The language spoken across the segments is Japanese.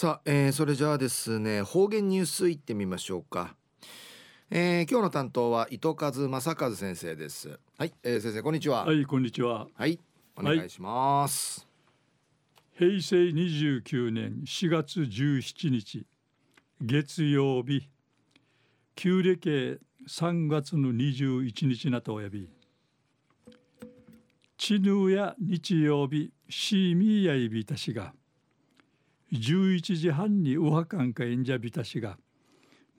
さあ、えー、それじゃあですね方言ニュースいってみましょうか、えー、今日の担当は糸数正和先生です。はい、えー、先生こんにちは。はいこんにちは。はいお願いします、はい、平成29年4月17日月曜日旧暦3月の21日なとおやび。地ぬや日曜日シーミーやいびたしが11時半にお墓んか演者びたしが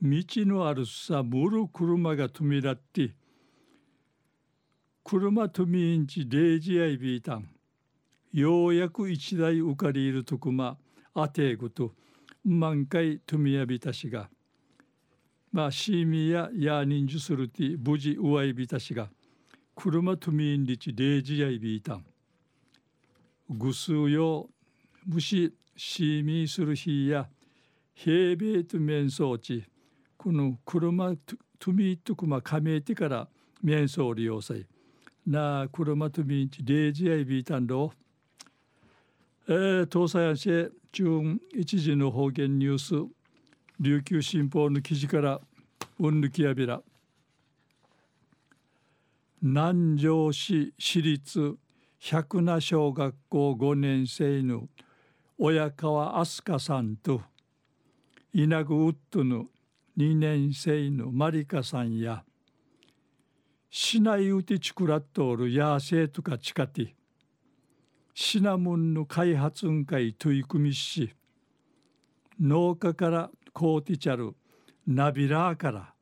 道のあるさむる車が止めらって車止めんち0時やいびいたんようやく一台浮かりいるとくまあてぐと満開止めやびたしがまあシーミやや人数するて無事うわいびたしが車止めんりち0時やいびいたんぐすうよむしシーミーする日や平米と面相地この車とみとくま加盟てから面相利用さい。な車とみんちレージアイビータンドえー、東西安市中一時の方言ニュース。琉球新報の記事からうんぬきやびら。南城市私立百名小学校5年生の親川飛鳥さんと稲具ウッドの2年生のマリカさんや市内うてちくらっとおるヤーセとかちかてシナモンの開発ん会取り組みし農家からコーティチャルナビラーから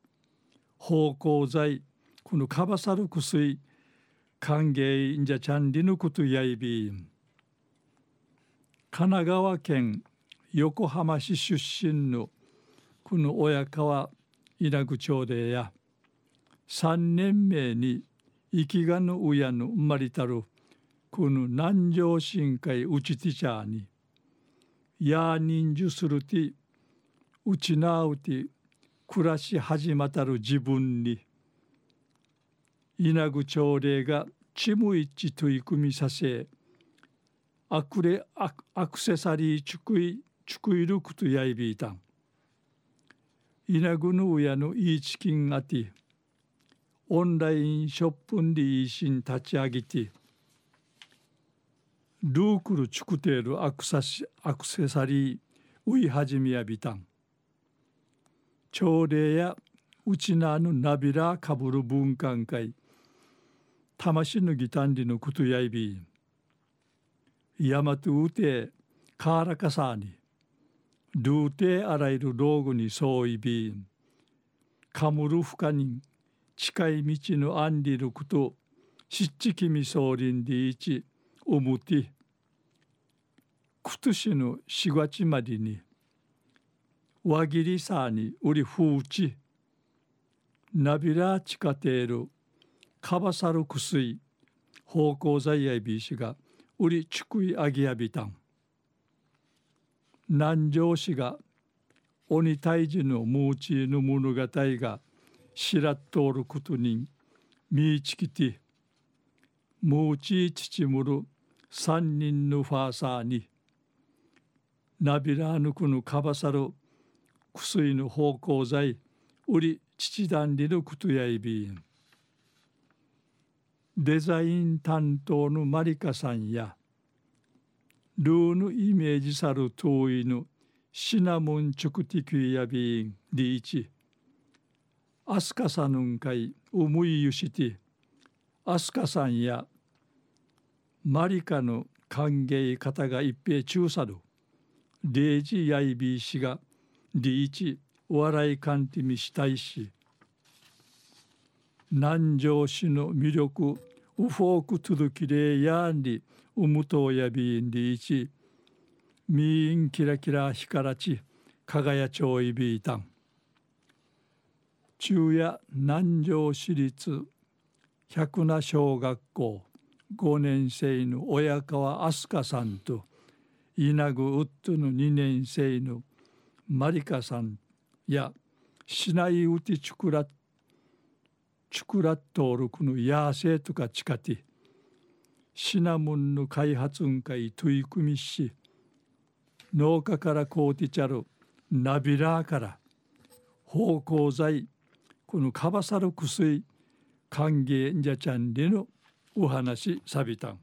芳香剤このカバサル薬歓迎んじゃちゃんりぬことやいびん。神奈川県横浜市出身のこの親川稲具町でや3年目に生きがぬ親の生まれたるこの南城深海うちティチャーにや人数するてうちなうて暮らし始またる自分に稲具朝礼がちむいち取り組みさせアクレアアクセサリーチュクイチュクイルクとやいびいたん。イナグヌーヤのイーチキンアティオンラインショップンリーシン立ち上げてルークルチュクテールアクサシアクセサリーウイハジミヤビタン朝礼やうちなぬナビラかぶる文化会魂のギタンリのことやいび山とうてカーラカサーニルーテあらゆる道具に相違ビンカムルフカニン近い道のアンリルクトシッチキミソーリンディーチウムティクトシヌシガチマリニワギリサーニウリフウチナビラチカテールカバサルクスイ方向在やビーシガ売りちくいあぎやびたん南城市が鬼退治のムーチーの物語がしらっとおることにみいちきてムーチー父むる三人のファーサーにナビラーヌクのかばさる薬の芳香剤売り父団里のことやいびんデザイン担当のマリカさんやルーのイメージさる遠いのシナモンチョクティキュやビンリーチアスカさんかい思いゆしてアスカさんやマリカの歓迎方が一平中さるレイジヤイビー氏がリーチお笑い感じみしたいし南城市の魅力ウフォークトゥドキレイヤンリウムトウヤビンリイチミーンキラキラ光らち輝ちょういびいたん。中夜南城市立百名小学校5年生の親川飛鳥さんと稲具ウッドの2年生のマリカさんや市内ウティチュクラチュクラットールクのヤーセーとかチカティシナモンの開発運会取り組みし農家からコーティチャルナビラーから芳香剤このカバサル薬歓迎じゃちゃんでのお話さびたん。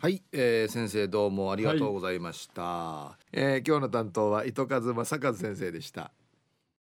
はい、えー、先生どうもありがとうございました、はい、えー、今日の担当は糸数正和先生でした